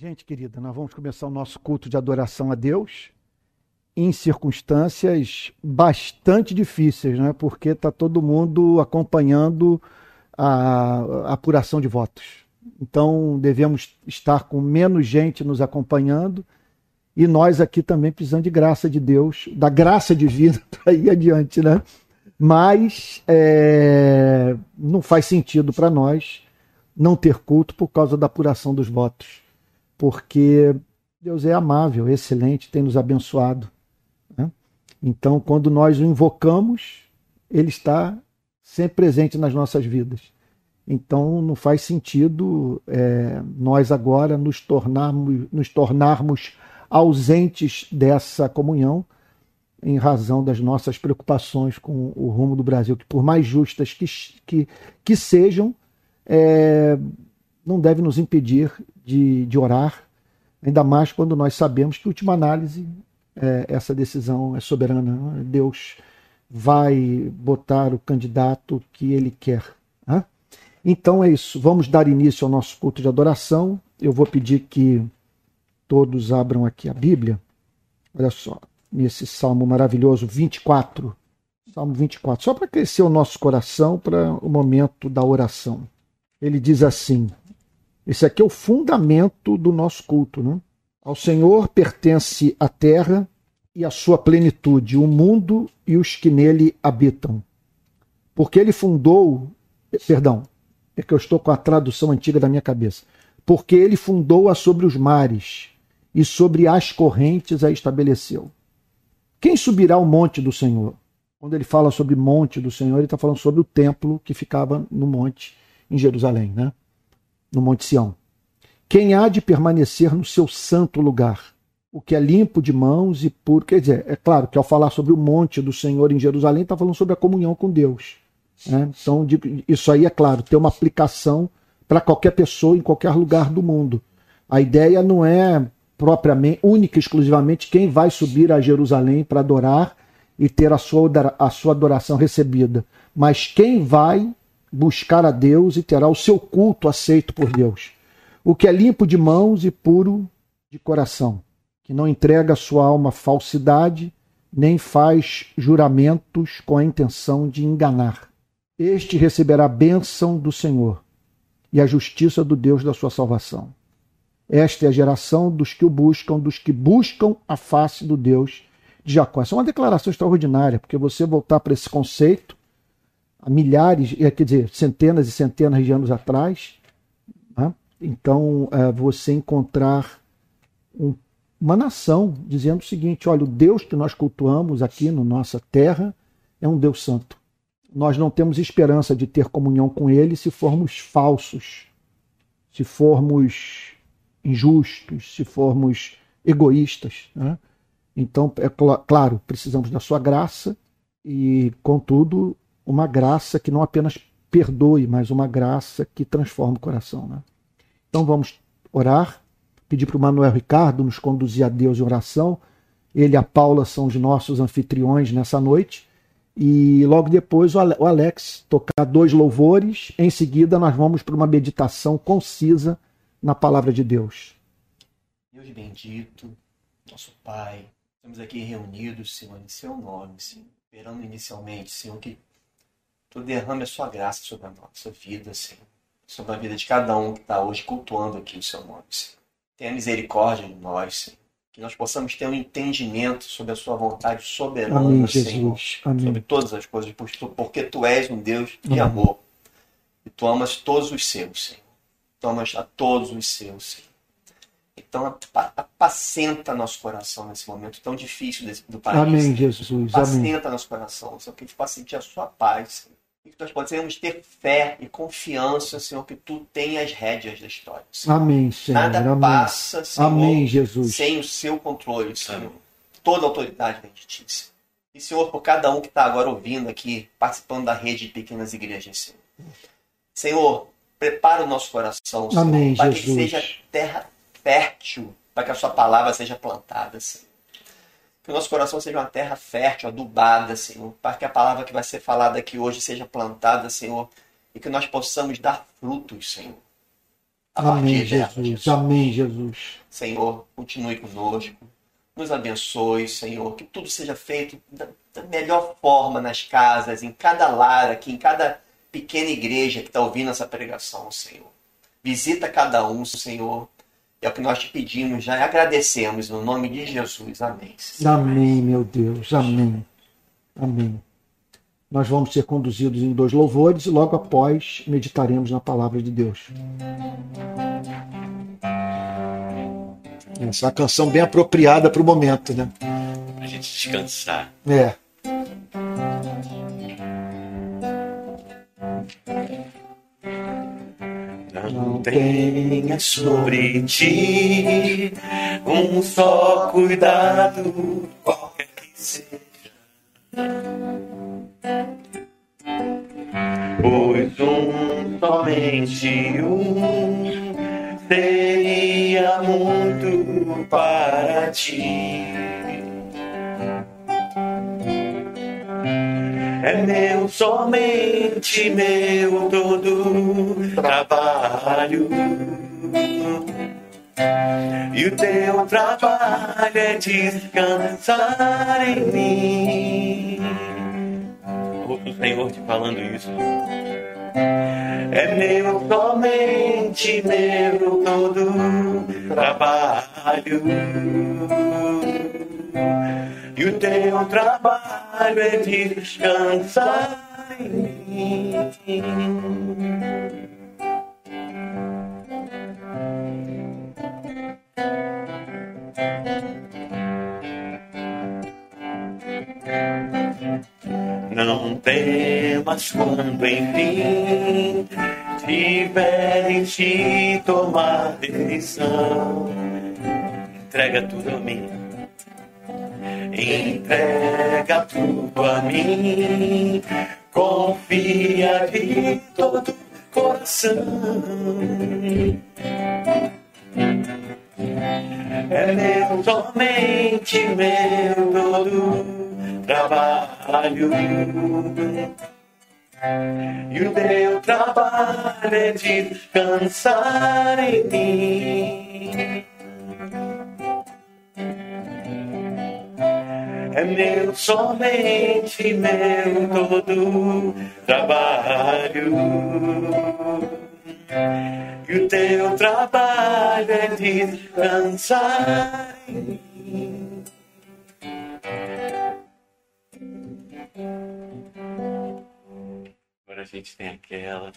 Gente querida, nós vamos começar o nosso culto de adoração a Deus em circunstâncias bastante difíceis, né? porque está todo mundo acompanhando a, apuração de votos. Então devemos estar com menos gente nos acompanhando e nós aqui também precisando de graça de Deus, da graça divina para ir adiante, né? Mas é, não faz sentido para nós não ter culto por causa da apuração dos votos porque Deus é amável, excelente, tem nos abençoado. Né? Então, quando nós o invocamos, ele está sempre presente nas nossas vidas. Então, não faz sentido é, nós agora nos tornarmos, nos tornarmos ausentes dessa comunhão em razão das nossas preocupações com o rumo do Brasil, que por mais justas que, que, que sejam, é, não deve nos impedir de, de orar, ainda mais quando nós sabemos que, última análise, é, essa decisão é soberana. Deus vai botar o candidato que ele quer. Né? Então é isso. Vamos dar início ao nosso culto de adoração. Eu vou pedir que todos abram aqui a Bíblia. Olha só, nesse salmo maravilhoso 24. Salmo 24, só para crescer o nosso coração para o momento da oração. Ele diz assim: esse aqui é o fundamento do nosso culto. Né? Ao Senhor pertence a terra e a sua plenitude, o mundo e os que nele habitam. Porque ele fundou, perdão, é que eu estou com a tradução antiga da minha cabeça. Porque ele fundou-a sobre os mares e sobre as correntes a estabeleceu. Quem subirá ao monte do Senhor? Quando ele fala sobre monte do Senhor, ele está falando sobre o templo que ficava no monte em Jerusalém, né? No Monte Sião. Quem há de permanecer no seu santo lugar? O que é limpo de mãos e puro. Quer dizer, é claro que ao falar sobre o monte do Senhor em Jerusalém, está falando sobre a comunhão com Deus. Né? Então, isso aí, é claro, tem uma aplicação para qualquer pessoa em qualquer lugar do mundo. A ideia não é propriamente, única e exclusivamente, quem vai subir a Jerusalém para adorar e ter a sua, a sua adoração recebida, mas quem vai buscar a Deus e terá o seu culto aceito por Deus. O que é limpo de mãos e puro de coração, que não entrega a sua alma falsidade, nem faz juramentos com a intenção de enganar. Este receberá a bênção do Senhor e a justiça do Deus da sua salvação. Esta é a geração dos que o buscam, dos que buscam a face do Deus de Jacó. Essa é uma declaração extraordinária, porque você voltar para esse conceito há milhares, eh, quer dizer, centenas e centenas de anos atrás. Né? Então, é, você encontrar um, uma nação dizendo o seguinte: olha, o Deus que nós cultuamos aqui na nossa terra é um Deus santo. Nós não temos esperança de ter comunhão com Ele se formos falsos, se formos injustos, se formos egoístas. Né? Então, é cl claro, precisamos da Sua graça e, contudo, uma graça que não apenas perdoe, mas uma graça que transforma o coração. Né? Então vamos orar, pedir para o Manuel Ricardo nos conduzir a Deus em oração. Ele e a Paula são os nossos anfitriões nessa noite. E logo depois o Alex tocar dois louvores. Em seguida, nós vamos para uma meditação concisa na palavra de Deus. Deus bendito, nosso Pai, estamos aqui reunidos, Senhor, em seu nome, Senhor. Esperando inicialmente, Senhor, que tu derrame a sua graça sobre a nossa vida, Senhor. Sobre a vida de cada um que está hoje cultuando aqui o seu nome, Senhor. Tenha misericórdia de nós, Senhor. Que nós possamos ter um entendimento sobre a sua vontade soberana, Amém, Senhor. Amém. Sobre todas as coisas, porque tu és um Deus de amor. E tu amas todos os seus, Senhor. Tu amas a todos os seus, Senhor. Então, apacenta nosso coração nesse momento tão difícil do país. Amém, Jesus. Apacenta Amém. nosso coração, Senhor, que a gente possa sentir a sua paz, Senhor e que nós possamos ter fé e confiança, Senhor, que tu tem as rédeas da história. Senhor. Amém, Senhor. Nada Amém. passa, Senhor, Amém, Jesus. sem o seu controle, Senhor. Amém. Toda a autoridade vem de ti, Senhor. E, Senhor, por cada um que está agora ouvindo aqui, participando da rede de pequenas igrejas, Senhor. Senhor, prepara o nosso coração, Senhor, Amém, para Jesus. que seja terra fértil, para que a sua palavra seja plantada, Senhor. Que o nosso coração seja uma terra fértil, adubada, Senhor. Para que a palavra que vai ser falada aqui hoje seja plantada, Senhor. E que nós possamos dar frutos, Senhor. Amém, Jesus. Amém, Jesus. Senhor, continue conosco. Nos abençoe, Senhor. Que tudo seja feito da, da melhor forma nas casas, em cada lar aqui, em cada pequena igreja que está ouvindo essa pregação, Senhor. Visita cada um, Senhor. É o que nós te pedimos já e agradecemos no nome de Jesus. Amém. Senhor. Amém, meu Deus. Amém. Amém. Nós vamos ser conduzidos em dois louvores e logo após meditaremos na palavra de Deus. Essa é uma canção bem apropriada para o momento, né? Pra gente descansar. É. tenha sobre ti um só cuidado, qualquer que seja. Pois um, somente um, somente meu todo trabalho. E o teu trabalho é descansar em mim. Ouço o Senhor te falando isso. É meu, somente meu todo trabalho. E o teu trabalho é descansar Não temas quando enfim tiveres de tomar decisão. Entrega tudo a mim. Entrega tudo a mim. Confia de todo coração. É meu, somente meu todo trabalho. E o teu trabalho é descansar em mim. É meu, somente meu todo trabalho. E o teu trabalho é descansar. Agora a gente tem aquela.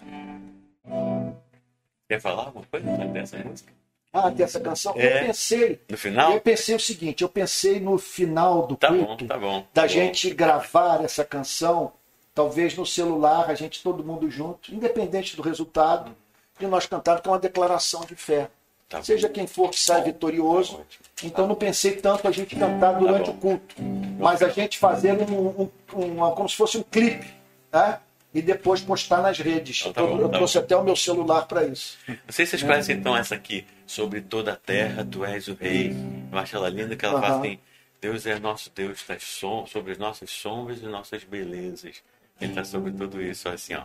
Quer falar alguma coisa dessa música? Ah, tem essa canção. É. Eu pensei. No final? Eu pensei o seguinte, eu pensei no final do Tá bom, culto tá bom. da Tá bom. gente gravar essa canção, talvez no celular, a gente todo mundo junto, independente do resultado, e nós cantarmos com uma declaração de fé. Tá bom. Seja quem for que sai vitorioso. Tá. Então não pensei tanto a gente cantar durante bom. o culto, mas a gente fazer um, um- uma- como se fosse um clipe, né? E depois postar nas redes. Então tá eu bom, tá trouxe até o meu celular para isso. Não sei se vocês conhecem então essa aqui. Sobre toda a terra, tu és o rei. Eu acho ela linda que ela Aham. fala assim: Deus é nosso Deus das som sobre as nossas sombras e nossas belezas. Ele está sobre tudo isso, assim, ó.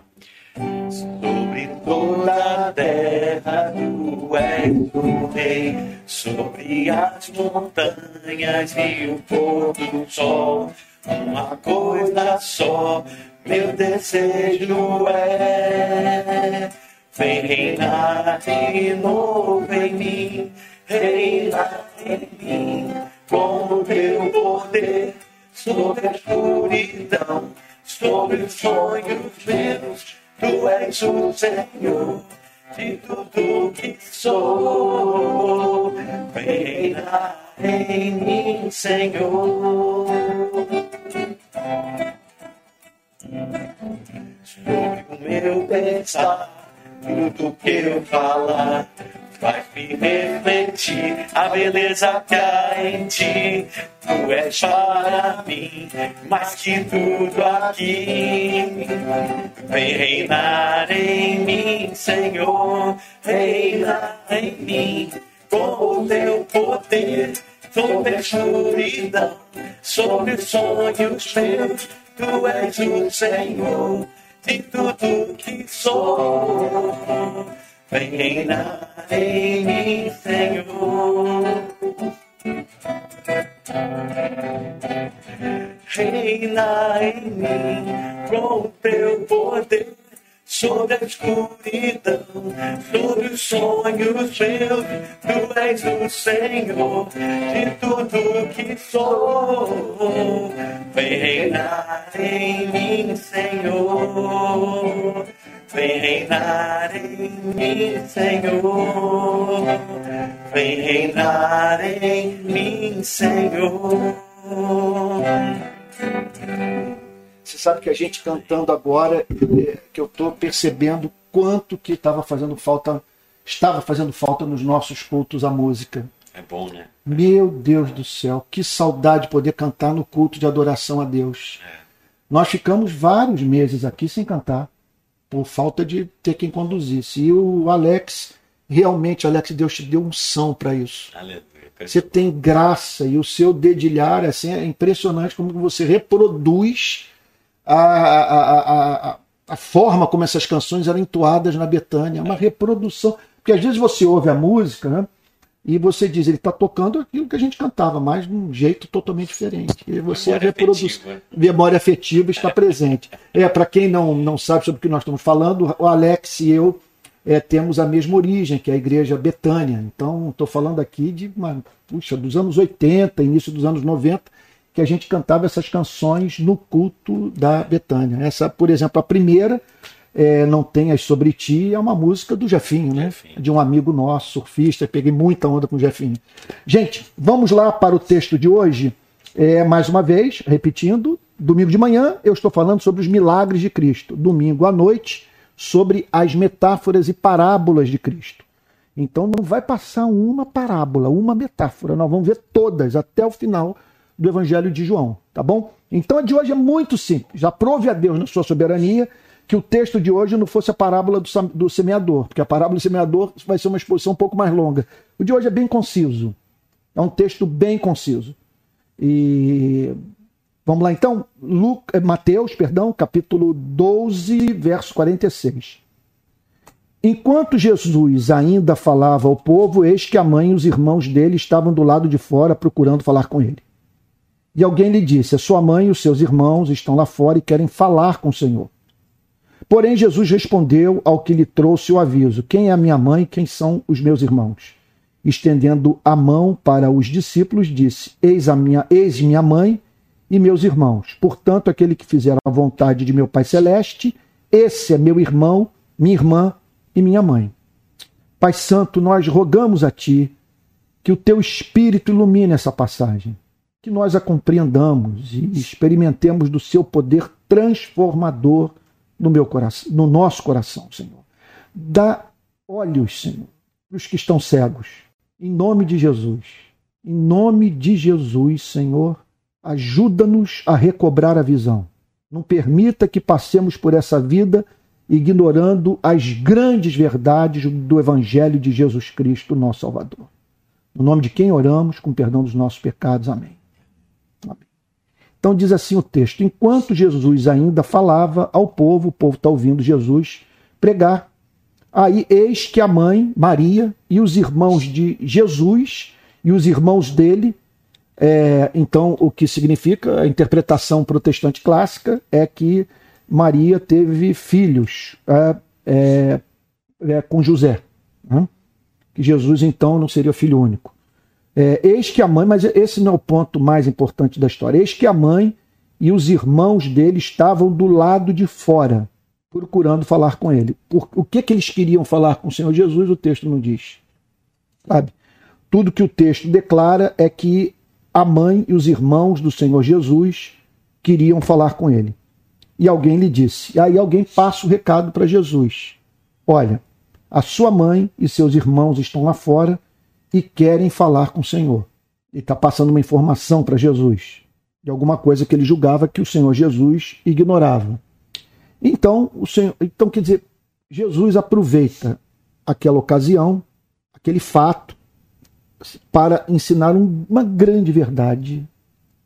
Sobre toda a terra, tu és o rei. Sobre as montanhas e o pôr do sol. Uma coisa só, meu desejo é. Vem reinar de novo em mim, reinar em mim, com o teu poder sobre a escuridão, sobre os sonhos meus, tu és o Senhor de tudo que sou. Vem reinar em mim, Senhor. sobre o meu pensar, tudo que eu falar. Faz-me refletir a beleza que há em ti. Tu és para mim mais que tudo aqui. Vem reinar em mim, Senhor. Reinar em mim com o teu poder sobre a escuridão, sobre os sonhos meus. Tu és o Senhor de tudo que sou. Vem reinar em mim, Senhor. Reina em mim com teu poder sobre a escuridão, sobre os sonhos meus. Tu és o Senhor de tudo que sou. Vem reinar em mim, Senhor. Vem reinar em mim, Senhor. Vem reinar em mim, Senhor. Você sabe que a gente cantando agora, é, que eu estou percebendo quanto que estava fazendo falta, estava fazendo falta nos nossos cultos a música. É bom, né? Meu Deus do céu, que saudade poder cantar no culto de adoração a Deus. É. Nós ficamos vários meses aqui sem cantar, por falta de ter quem conduzisse. E o Alex, realmente, Alex, Deus te deu unção para isso. Aleluia. Você tem graça e o seu dedilhar assim, é impressionante como você reproduz a, a, a, a, forma como essas canções eram entoadas na Betânia. É uma reprodução. Porque às vezes você ouve a música né, e você diz, ele está tocando aquilo que a gente cantava, mas de um jeito totalmente diferente. E você Memória reproduz. afetiva. Memória afetiva está presente. É, para quem não, não sabe sobre o que nós estamos falando, o Alex e eu é, temos a mesma origem, que é a igreja Betânia. Então, estou falando aqui de uma, puxa, dos anos 80, início dos anos 90, que a gente cantava essas canções no culto da Betânia. Essa, por exemplo, a primeira, é, Não Tenhas Sobre Ti, é uma música do Jefinho, né? Jefinho. De um amigo nosso, surfista, peguei muita onda com o Jefinho. Gente, vamos lá para o texto de hoje. É, mais uma vez, repetindo, domingo de manhã eu estou falando sobre os milagres de Cristo. Domingo à noite, sobre as metáforas e parábolas de Cristo. Então não vai passar uma parábola, uma metáfora. Nós vamos ver todas até o final do Evangelho de João, tá bom? Então a de hoje é muito simples. Aprove a Deus na sua soberania que o texto de hoje não fosse a parábola do, do semeador, porque a parábola do semeador vai ser uma exposição um pouco mais longa. O de hoje é bem conciso. É um texto bem conciso. E vamos lá então, eh, Mateus, perdão, capítulo 12, verso 46. Enquanto Jesus ainda falava ao povo, eis que a mãe e os irmãos dele estavam do lado de fora procurando falar com ele. E alguém lhe disse: A sua mãe e os seus irmãos estão lá fora e querem falar com o Senhor. Porém, Jesus respondeu ao que lhe trouxe o aviso: Quem é a minha mãe e quem são os meus irmãos? Estendendo a mão para os discípulos, disse: Eis a minha, eis minha mãe e meus irmãos. Portanto, aquele que fizer a vontade de meu Pai celeste, esse é meu irmão, minha irmã e minha mãe. Pai Santo, nós rogamos a Ti que o Teu Espírito ilumine essa passagem, que nós a compreendamos e experimentemos do Seu poder transformador no meu coração, no nosso coração, Senhor. Dá olhos, Senhor, para os que estão cegos, em nome de Jesus. Em nome de Jesus, Senhor, ajuda-nos a recobrar a visão. Não permita que passemos por essa vida ignorando as grandes verdades do Evangelho de Jesus Cristo, nosso Salvador. No nome de quem oramos, com perdão dos nossos pecados. Amém. Então diz assim o texto: enquanto Jesus ainda falava ao povo, o povo está ouvindo Jesus pregar. Aí eis que a mãe, Maria, e os irmãos de Jesus e os irmãos dele, é, então o que significa a interpretação protestante clássica é que Maria teve filhos é, é, é, com José. Né? Que Jesus então não seria filho único. É, eis que a mãe, mas esse não é o ponto mais importante da história. Eis que a mãe e os irmãos dele estavam do lado de fora, procurando falar com ele. Por, o que, que eles queriam falar com o Senhor Jesus, o texto não diz. Sabe? Tudo que o texto declara é que a mãe e os irmãos do Senhor Jesus queriam falar com ele. E alguém lhe disse. E aí alguém passa o recado para Jesus. Olha, a sua mãe e seus irmãos estão lá fora e querem falar com o Senhor. Ele está passando uma informação para Jesus de alguma coisa que ele julgava que o Senhor Jesus ignorava. Então, o Senhor, então quer dizer, Jesus aproveita aquela ocasião, aquele fato, para ensinar um- uma grande verdade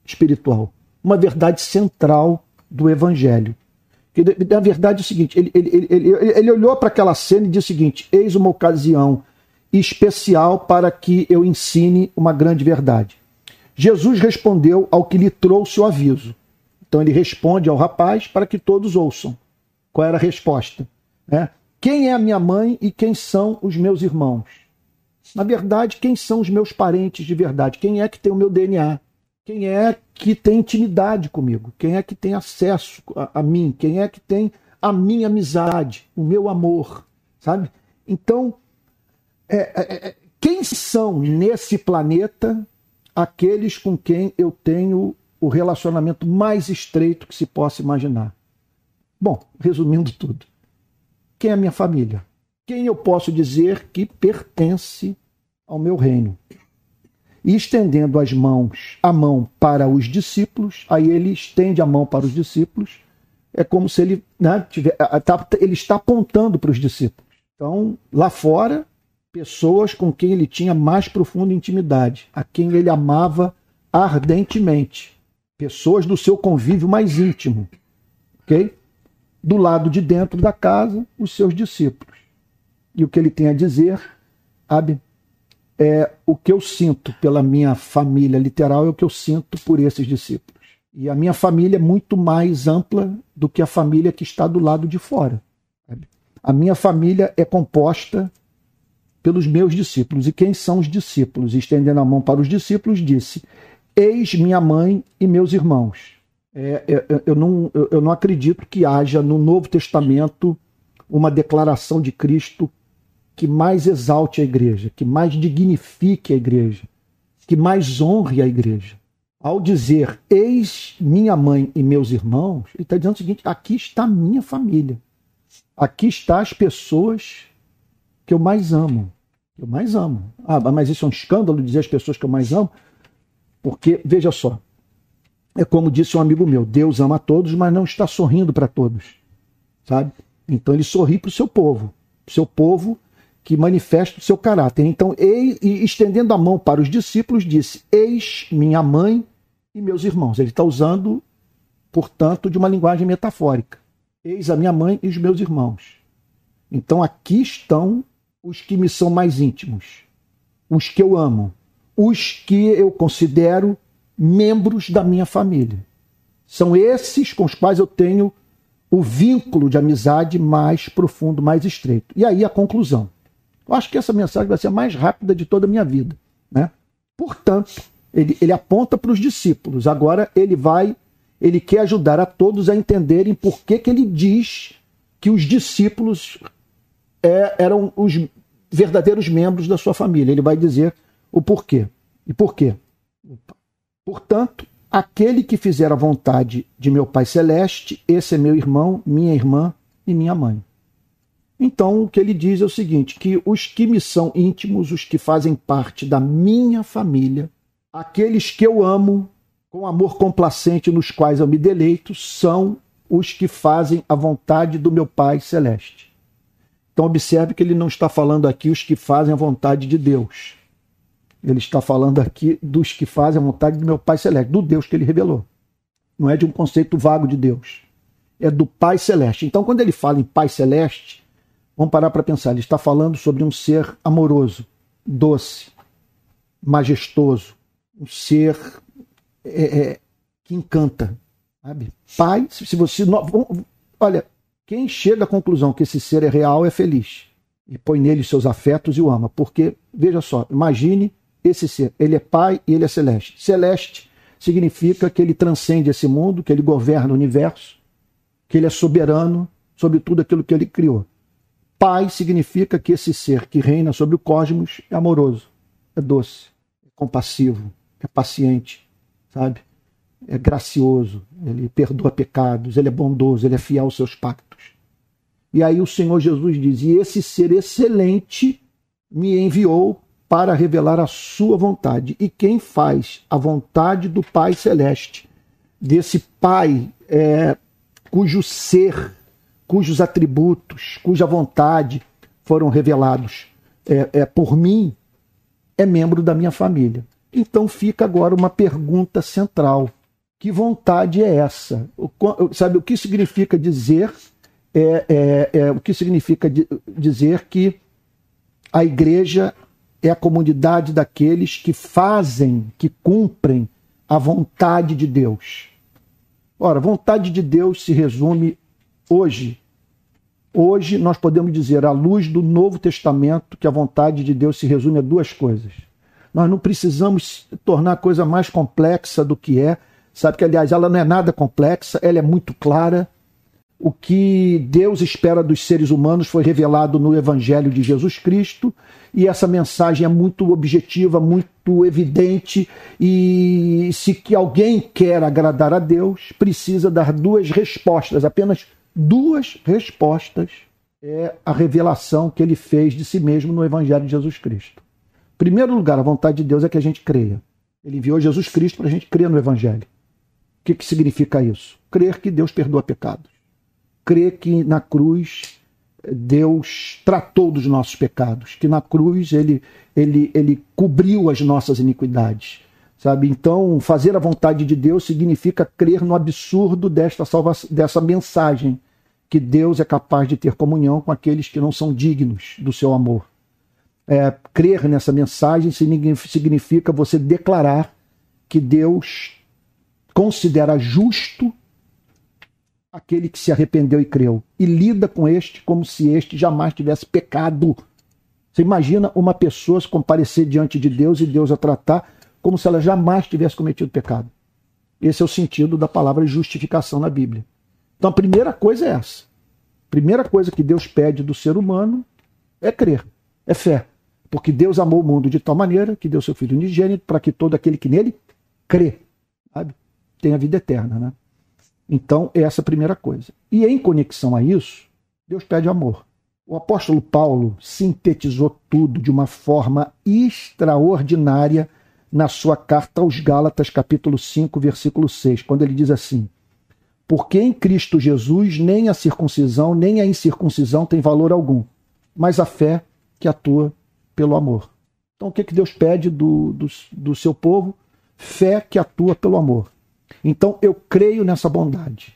espiritual, uma verdade central do Evangelho, na verdade é o seguinte: ele, ele, ele, ele olhou para aquela cena e disse o seguinte: eis uma ocasião especial para que eu ensine uma grande verdade. Jesus respondeu ao que lhe trouxe o aviso. Então ele responde ao rapaz para que todos ouçam. Qual era a resposta? É, quem é a minha mãe e quem são os meus irmãos? Na verdade, quem são os meus parentes de verdade? Quem é que tem o meu DNA? Quem é que tem intimidade comigo? Quem é que tem acesso a, a mim? Quem é que tem a minha amizade, o meu amor? Sabe? Então, é, é, é, quem são nesse planeta aqueles com quem eu tenho o relacionamento mais estreito que se possa imaginar? Bom, resumindo tudo, quem é a minha família? Quem eu posso dizer que pertence ao meu reino? E estendendo as mãos, a mão para os discípulos, aí ele estende a mão para os discípulos, é como se ele, né, tiver, tá, ele está apontando para os discípulos. Então, lá fora, pessoas com quem ele tinha mais profunda intimidade, a quem ele amava ardentemente, pessoas do seu convívio mais íntimo, ok? Do lado de dentro da casa, os seus discípulos. E o que ele tem a dizer, sabe, é o que eu sinto pela minha família literal, é o que eu sinto por esses discípulos. E a minha família é muito mais ampla do que a família que está do lado de fora. A minha família é composta pelos meus discípulos. E quem são os discípulos? Estendendo a mão para os discípulos, disse: Eis minha mãe e meus irmãos. É, é, eu, não, eu não acredito que haja no Novo Testamento uma declaração de Cristo que mais exalte a igreja, que mais dignifique a igreja, que mais honre a igreja. Ao dizer, eis minha mãe e meus irmãos, ele está dizendo o seguinte: aqui está minha família. Aqui estão as pessoas que eu mais amo. Eu mais amo. Ah, mas isso é um escândalo dizer as pessoas que eu mais amo? Porque, veja só, é como disse um amigo meu: Deus ama a todos, mas não está sorrindo para todos. Sabe? Então ele sorri para o seu povo. Seu povo que manifesta o seu caráter. Então, e, estendendo a mão para os discípulos, disse: Eis minha mãe e meus irmãos. Ele está usando, portanto, de uma linguagem metafórica. Eis a minha mãe e os meus irmãos. Então, aqui estão os que me são mais íntimos, os que eu amo, os que eu considero membros da minha família. São esses com os quais eu tenho o vínculo de amizade mais profundo, mais estreito. E aí a conclusão. Eu acho que essa mensagem vai ser a mais rápida de toda a minha vida. Né? Portanto, ele, ele aponta para os discípulos. Agora ele vai, ele quer ajudar a todos a entenderem por que, que ele diz que os discípulos é, eram os verdadeiros membros da sua família. Ele vai dizer o porquê. E por quê? Portanto, aquele que fizer a vontade de meu Pai Celeste, esse é meu irmão, minha irmã e minha mãe. Então, o que ele diz é o seguinte: que os que me são íntimos, os que fazem parte da minha família, aqueles que eu amo com amor complacente nos quais eu me deleito, são os que fazem a vontade do meu Pai Celeste. Então, observe que ele não está falando aqui os que fazem a vontade de Deus. Ele está falando aqui dos que fazem a vontade do meu Pai Celeste, do Deus que ele revelou. Não é de um conceito vago de Deus. É do Pai Celeste. Então, quando ele fala em Pai Celeste, vamos parar para pensar. Ele está falando sobre um ser amoroso, doce, majestoso, um ser é, é, que encanta. Sabe? Pai, se você. Olha, quem chega à conclusão que esse ser é real é feliz e põe nele seus afetos e o ama. Porque, veja só, imagine esse ser. Ele é pai e ele é celeste. Celeste significa que ele transcende esse mundo, que ele governa o universo, que ele é soberano sobre tudo aquilo que ele criou. Pai significa que esse ser que reina sobre o cosmos é amoroso, é doce, é compassivo, é paciente, sabe? É gracioso, ele perdoa pecados, ele é bondoso, ele é fiel aos seus pactos. E aí o Senhor Jesus diz: E esse ser excelente me enviou para revelar a sua vontade. E quem faz a vontade do Pai Celeste, desse Pai é, cujo ser, cujos atributos, cuja vontade foram revelados é, é, por mim, é membro da minha família. Então fica agora uma pergunta central. Que vontade é essa? O, sabe o que significa dizer? É, é, é, o que significa dizer que a igreja é a comunidade daqueles que fazem, que cumprem a vontade de Deus. Ora, vontade de Deus se resume hoje. Hoje nós podemos dizer, à luz do Novo Testamento, que a vontade de Deus se resume a duas coisas. Nós não precisamos tornar a coisa mais complexa do que é. Sabe que, aliás, ela não é nada complexa, ela é muito clara o que Deus espera dos seres humanos foi revelado no Evangelho de Jesus Cristo, e essa mensagem é muito objetiva, muito evidente, e se que alguém quer agradar a Deus, precisa dar duas respostas, apenas duas respostas é a revelação que ele fez de si mesmo no Evangelho de Jesus Cristo. Em primeiro lugar, a vontade de Deus é que a gente creia. Ele enviou Jesus Cristo para a gente crer no Evangelho. O que, que significa isso? Crer que Deus perdoa pecados crê que na cruz Deus tratou dos nossos pecados, que na cruz ele, ele, ele cobriu as nossas iniquidades. Sabe? Então, fazer a vontade de Deus significa crer no absurdo desta salvação, dessa mensagem que Deus é capaz de ter comunhão com aqueles que não são dignos do seu amor. É, crer nessa mensagem significa você declarar que Deus considera justo aquele que se arrependeu e creu, e lida com este como se este jamais tivesse pecado. Você imagina uma pessoa se comparecer diante de Deus e Deus a tratar como se ela jamais tivesse cometido pecado. Esse é o sentido da palavra justificação na Bíblia. Então a primeira coisa é essa. A primeira coisa que Deus pede do ser humano é crer, é fé. Porque Deus amou o mundo de tal maneira que deu seu Filho unigênito para que todo aquele que nele crê, sabe, tenha vida eterna. Né? Então, essa é a primeira coisa. E em conexão a isso, Deus pede amor. O apóstolo Paulo sintetizou tudo de uma forma extraordinária na sua carta aos Gálatas, capítulo 5, versículo 6, quando ele diz assim: Porque em Cristo Jesus nem a circuncisão nem a incircuncisão tem valor algum, mas a fé que atua pelo amor. Então, o que, que Deus pede do, do, do seu povo? Fé que atua pelo amor. Então eu creio nessa bondade.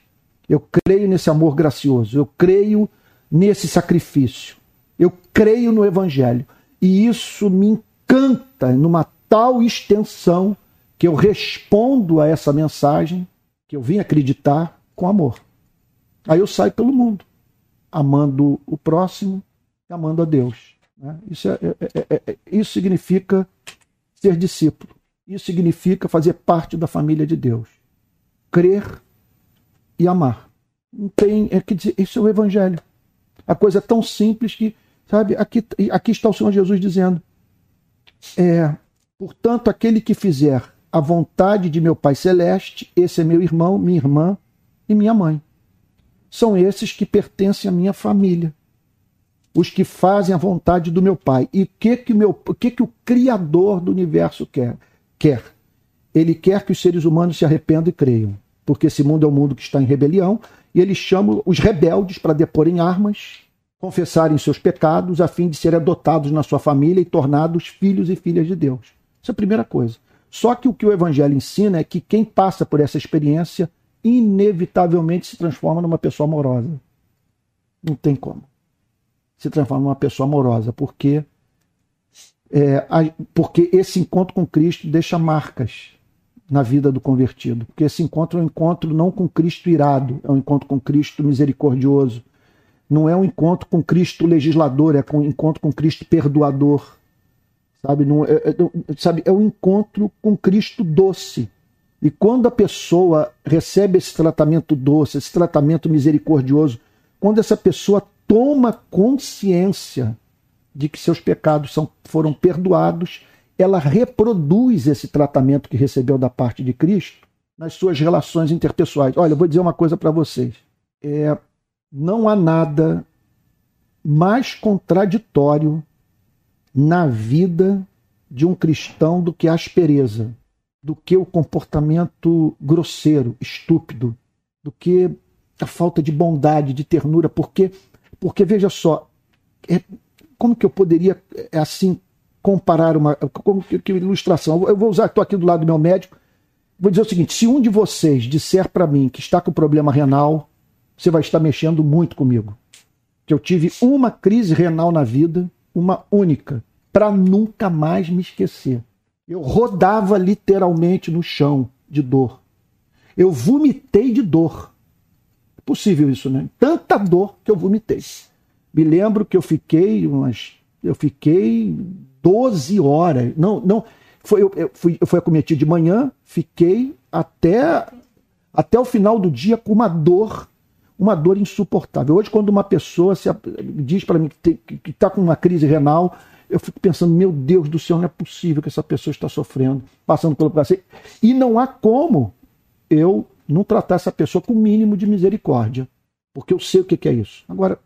Eu creio nesse amor gracioso. Eu creio nesse sacrifício. Eu creio no Evangelho. E isso me encanta numa tal extensão que eu respondo a essa mensagem que eu vim acreditar com amor. Aí eu saio pelo mundo, amando o próximo e amando a Deus. Né? Isso, é, é, é, é isso significa ser discípulo. Isso significa fazer parte da família de Deus crer e amar. Tem, é que dizer, isso é o evangelho. A coisa é tão simples que, sabe, aqui, aqui está o Senhor Jesus dizendo: é, portanto, aquele que fizer a vontade de meu Pai celeste, esse é meu irmão, minha irmã e minha mãe. São esses que pertencem à minha família. Os que fazem a vontade do meu Pai. E o que que, meu, o, que, que o Criador do universo quer? quer? Ele quer que os seres humanos se arrependam e creiam porque esse mundo é um mundo que está em rebelião, e ele chama os rebeldes para deporem armas, confessarem seus pecados, a fim de serem adotados na sua família e tornados filhos e filhas de Deus. Isso é a primeira coisa. Só que o que o Evangelho ensina é que quem passa por essa experiência inevitavelmente se transforma numa pessoa amorosa. Não tem como. Se transforma numa pessoa amorosa, porque, é, porque esse encontro com Cristo deixa marcas na vida do convertido. Porque esse encontro é um encontro não com Cristo irado, é um encontro com Cristo misericordioso. Não é um encontro com Cristo legislador, é um encontro com Cristo perdoador. Sabe, não, é, é, sabe, é um encontro com Cristo doce. E quando a pessoa recebe esse tratamento doce, esse tratamento misericordioso, quando essa pessoa toma consciência de que seus pecados são, foram perdoados ela reproduz esse tratamento que recebeu da parte de Cristo nas suas relações interpessoais. Olha, eu vou dizer uma coisa para vocês. É, não há nada mais contraditório na vida de um cristão do que a aspereza, do que o comportamento grosseiro, estúpido, do que a falta de bondade, de ternura, porque porque veja só, é, como que eu poderia assim comparar uma. Como que, que ilustração? Eu vou usar, estou aqui do lado do meu médico, Vou dizer o seguinte: se um de vocês disser para mim que está com problema renal, você vai estar mexendo muito comigo. Que eu tive uma crise renal na vida, uma única, para nunca mais me esquecer. Eu rodava literalmente no chão de dor. Eu vomitei de dor. É possível isso, né? Tanta dor que eu vomitei. Me lembro que eu fiquei umas. Eu fiquei 12 horas. Não, não. Foi, eu, eu, fui, eu fui acometido de manhã, fiquei até, até o final do dia com uma dor, uma dor insuportável. Hoje, quando uma pessoa se, diz para mim que está com uma crise renal, eu fico pensando, meu Deus do céu, não é possível que essa pessoa está sofrendo, passando pelo processo. E não há como eu não tratar essa pessoa com o mínimo de misericórdia, porque eu sei o que é isso. Agora,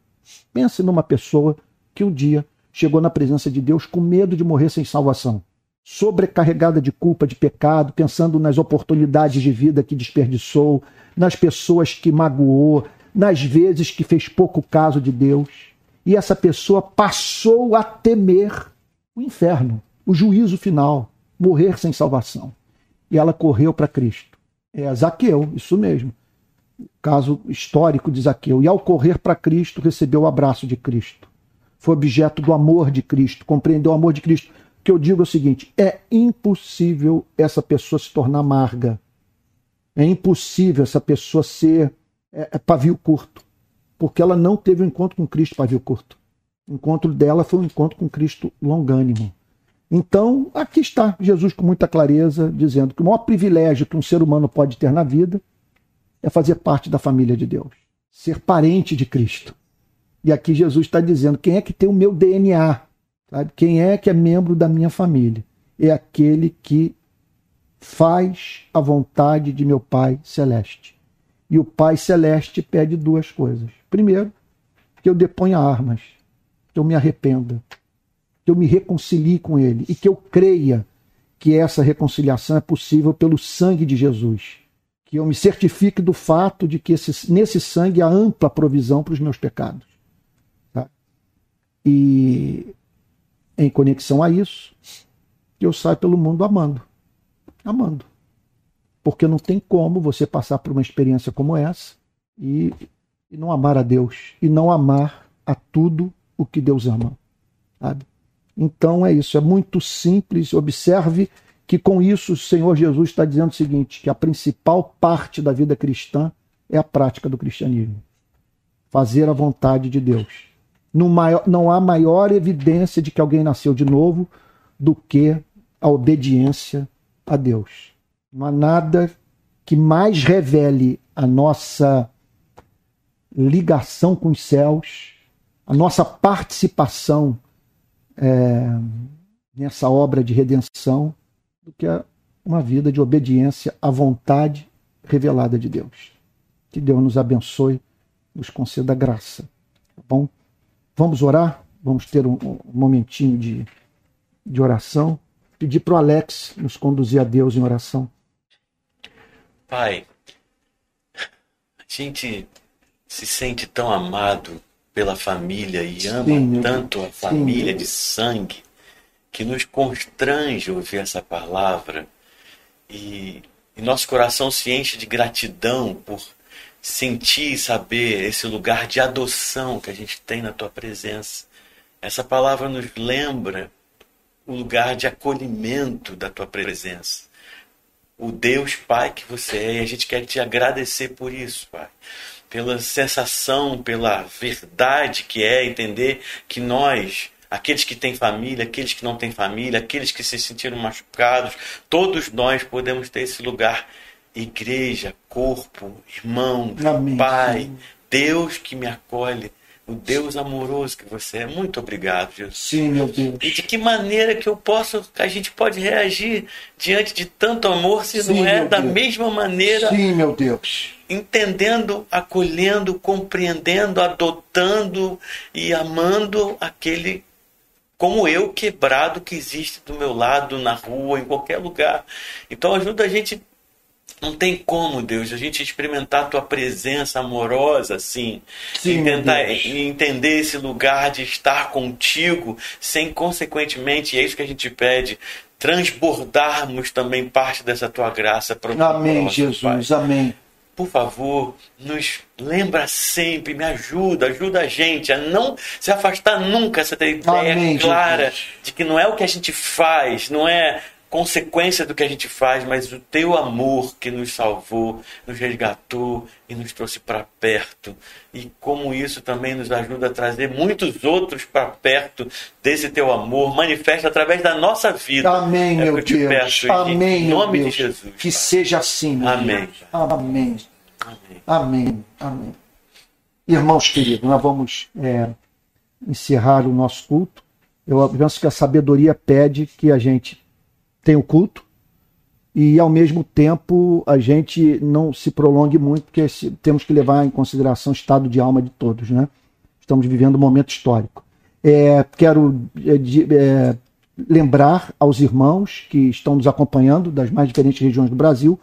pense numa pessoa que um dia chegou na presença de Deus com medo de morrer sem salvação sobrecarregada de culpa, de pecado, pensando nas oportunidades de vida que desperdiçou, nas pessoas que magoou, nas vezes que fez pouco caso de Deus. E essa pessoa passou a temer o inferno, o juízo final, morrer sem salvação. E ela correu para Cristo. É Zaqueu, isso mesmo. Caso histórico de Zaqueu. E ao correr para Cristo, recebeu o abraço de Cristo. Foi objeto do amor de Cristo, compreendeu o amor de Cristo que eu digo é o seguinte: é impossível essa pessoa se tornar amarga. É impossível essa pessoa ser é, é pavio curto. Porque ela não teve um encontro com Cristo pavio curto. O encontro dela foi um encontro com Cristo longânimo. Então, aqui está Jesus com muita clareza, dizendo que o maior privilégio que um ser humano pode ter na vida é fazer parte da família de Deus, ser parente de Cristo. E aqui Jesus está dizendo: quem é que tem o meu DNA? Sabe? Quem é que é membro da minha família? É aquele que faz a vontade de meu Pai Celeste. E o Pai Celeste pede duas coisas. Primeiro, que eu deponha armas, que eu me arrependa, que eu me reconcilie com Ele e que eu creia que essa reconciliação é possível pelo sangue de Jesus. Que eu me certifique do fato de que esse, nesse sangue há ampla provisão para os meus pecados. E em conexão a isso, eu saio pelo mundo amando. Amando. Porque não tem como você passar por uma experiência como essa e, e não amar a Deus. E não amar a tudo o que Deus ama. Sabe? Então é isso, é muito simples. Observe que com isso o Senhor Jesus está dizendo o seguinte: que a principal parte da vida cristã é a prática do cristianismo. Fazer a vontade de Deus maior, não há maior evidência de que alguém nasceu de novo do que a obediência a Deus. Não há nada que mais revele a nossa ligação com os céus, a nossa participação é, nessa obra de redenção, do que uma vida de obediência à vontade revelada de Deus. Que Deus nos abençoe, nos conceda graça. Tá bom? Vamos orar? Vamos ter um, um momentinho de, de oração. Pedir para o Alex nos conduzir a Deus em oração. Pai, a gente se sente tão amado pela família e ama sim, tanto a família sim. de sangue que nos constrange ouvir essa palavra e, e nosso coração se enche de gratidão por sentir e saber esse lugar de adoção que a gente tem na tua presença. Essa palavra nos lembra o lugar de acolhimento da tua presença. O Deus Pai que você é, e a gente quer te agradecer por isso, Pai. Pela sensação, pela verdade que é entender que nós, aqueles que têm família, aqueles que não têm família, aqueles que se sentiram machucados, todos nós podemos ter esse lugar igreja, corpo, irmão, Amém. Pai, Deus que me acolhe, o Deus amoroso que você é. Muito obrigado, Jesus. Sim, meu Deus. E de que maneira que eu posso, a gente pode reagir diante de tanto amor se Sim, não é da Deus. mesma maneira? Sim, meu Deus. Entendendo, acolhendo, compreendendo, adotando e amando aquele como eu quebrado que existe do meu lado, na rua, em qualquer lugar. Então ajuda a gente não tem como, Deus, a gente experimentar a tua presença amorosa assim, Sim, tentar entender esse lugar de estar contigo, sem consequentemente, e é isso que a gente pede, transbordarmos também parte dessa tua graça para o Amém, Jesus. Pai. Amém. Por favor, nos lembra sempre, me ajuda, ajuda a gente a não se afastar nunca, essa ideia Amém, clara Jesus. de que não é o que a gente faz, não é consequência do que a gente faz, mas o teu amor que nos salvou, nos resgatou e nos trouxe para perto. E como isso também nos ajuda a trazer muitos outros para perto desse teu amor, manifesta através da nossa vida. Amém, é meu Deus. peço, Amém, em nome Deus. de Jesus. Que Pai. seja assim, meu Amém. Deus. Amém. Amém. Amém. Amém. Irmãos queridos, nós vamos é, encerrar o nosso culto. Eu penso que a sabedoria pede que a gente tenha o culto e, ao mesmo tempo, a gente não se prolongue muito, porque temos que levar em consideração o estado de alma de todos. Né? Estamos vivendo um momento histórico. É, quero é, é, lembrar aos irmãos que estão nos acompanhando das mais diferentes regiões do Brasil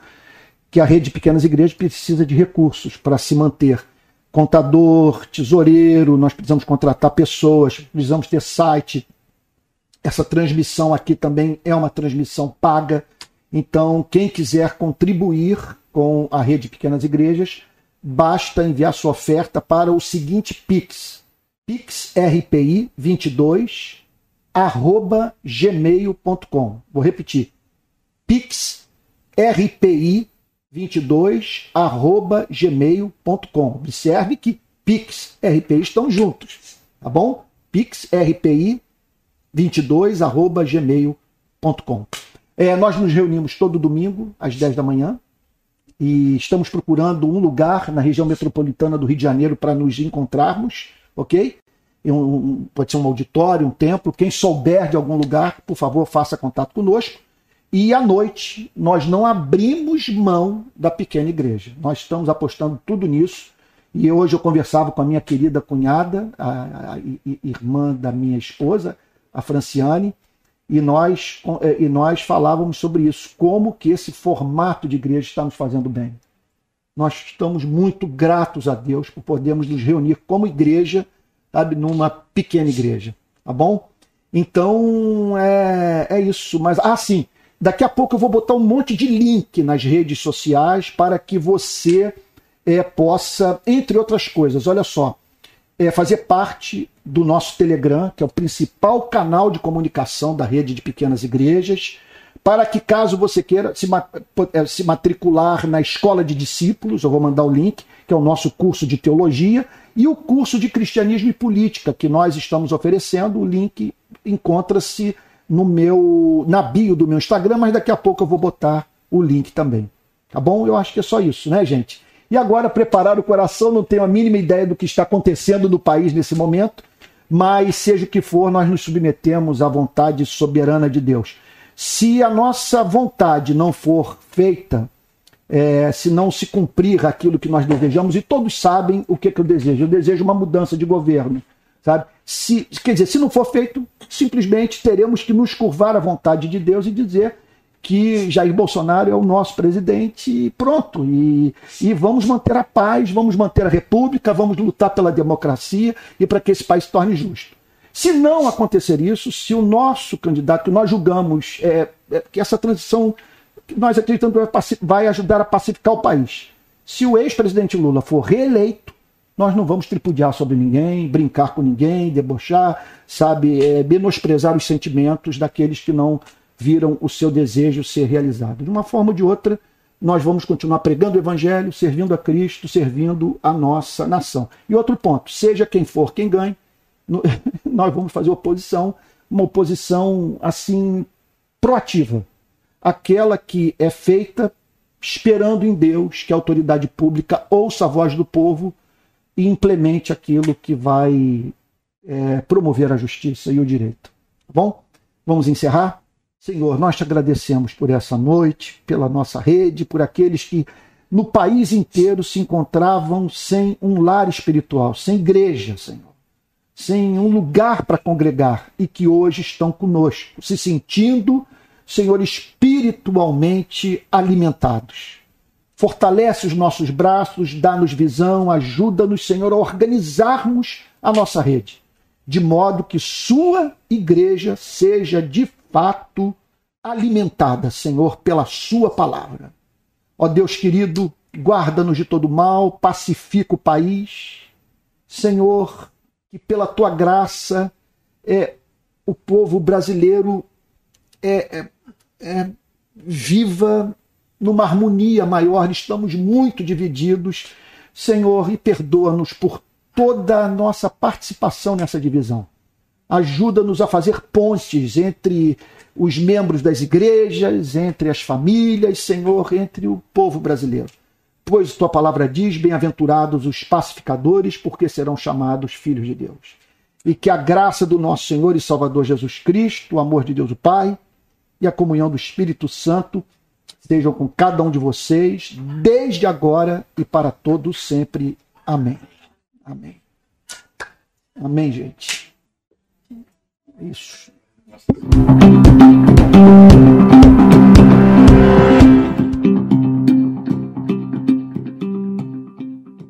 que a rede de pequenas igrejas precisa de recursos para se manter. Contador, tesoureiro, nós precisamos contratar pessoas, precisamos ter site. Essa transmissão aqui também é uma transmissão paga. Então, quem quiser contribuir com a rede Pequenas Igrejas, basta enviar sua oferta para o seguinte Pix: pixrpi22 arroba gmail.com. Vou repetir. pixrpi22 arroba gmail.com. Observe que pixrpi estão juntos, tá bom? pixrpi 22@gmail.com. É, nós nos reunimos todo domingo às 10 da manhã e estamos procurando um lugar na região metropolitana do Rio de Janeiro para nos encontrarmos, ok? Um, pode ser um auditório, um templo. Quem souber de algum lugar, por favor, faça contato conosco. E à noite, nós não abrimos mão da pequena igreja. Nós estamos apostando tudo nisso. E hoje eu conversava com a minha querida cunhada, a, a, a irmã da minha esposa, a Franciane, e nós, eh, e nós falávamos sobre isso, como que esse formato de igreja está nos fazendo bem. Nós estamos muito gratos a Deus por podermos nos reunir como igreja, sabe, numa pequena igreja, tá bom? Então é, é isso. Mas ah, sim, daqui a pouco eu vou botar um monte de link nas redes sociais para que você é, possa, entre outras coisas, olha só, é, fazer parte do nosso Telegram, que é o principal canal de comunicação da rede de pequenas igrejas, para que, caso você queira se, eh, se matricular na Escola de Discípulos, eu vou mandar o link, que é o nosso curso de teologia, e o curso de cristianismo e política, que nós estamos oferecendo. O link encontra-se no meu na bio do meu Instagram, mas daqui a pouco eu vou botar o link também. Tá bom? Eu acho que é só isso, né, gente? E agora, preparar o coração, não tenho a mínima ideia do que está acontecendo no país nesse momento, mas seja o que for, nós nos submetemos à vontade soberana de Deus. Se a nossa vontade não for feita, é, se não se cumprir aquilo que nós desejamos, e todos sabem o que, que eu desejo. Eu desejo uma mudança de governo. Sabe? Se, quer dizer, se não for feito, simplesmente teremos que nos curvar à vontade de Deus e dizer que Jair Bolsonaro é o nosso presidente e pronto. E, e vamos manter a paz, vamos manter a república, vamos lutar pela democracia e para que esse país se torne justo. Se não acontecer isso, se o nosso candidato, que nós julgamos é, é, que essa transição, que nós acreditamos vai ajudar a pacificar o país, se o ex-presidente Lula for reeleito, nós não vamos tripudiar sobre ninguém, brincar com ninguém, debochar, sabe, é, menosprezar os sentimentos daqueles que não viram o seu desejo ser realizado. De uma forma ou de outra, nós vamos continuar pregando o evangelho, servindo a Cristo, servindo a nossa nação. E outro ponto, seja quem for quem ganhe, nós vamos fazer oposição, uma oposição assim proativa, aquela que é feita esperando em Deus que a autoridade pública ouça a voz do povo e implemente aquilo que vai é, promover a justiça e o direito. Tá bom? Vamos encerrar? Senhor, nós te agradecemos por essa noite, pela nossa rede, por aqueles que no país inteiro se encontravam sem um lar espiritual, sem igreja, Senhor sem um lugar para congregar e que hoje estão conosco, se sentindo, Senhor, espiritualmente alimentados. Fortalece os nossos braços, dá-nos visão, ajuda-nos, Senhor, a organizarmos a nossa rede, de modo que Sua igreja seja de fato alimentada, Senhor, pela Sua palavra. Ó Deus querido, guarda-nos de todo mal, pacifica o país. Senhor, que pela Tua graça é, o povo brasileiro é, é, é viva numa harmonia maior, estamos muito divididos. Senhor, e perdoa-nos por toda a nossa participação nessa divisão. Ajuda-nos a fazer pontes entre os membros das igrejas, entre as famílias, Senhor, entre o povo brasileiro. Pois tua palavra diz: Bem-aventurados os pacificadores, porque serão chamados filhos de Deus. E que a graça do nosso Senhor e Salvador Jesus Cristo, o amor de Deus o Pai e a comunhão do Espírito Santo estejam com cada um de vocês, desde agora e para todos sempre. Amém. Amém. Amém, gente. Isso.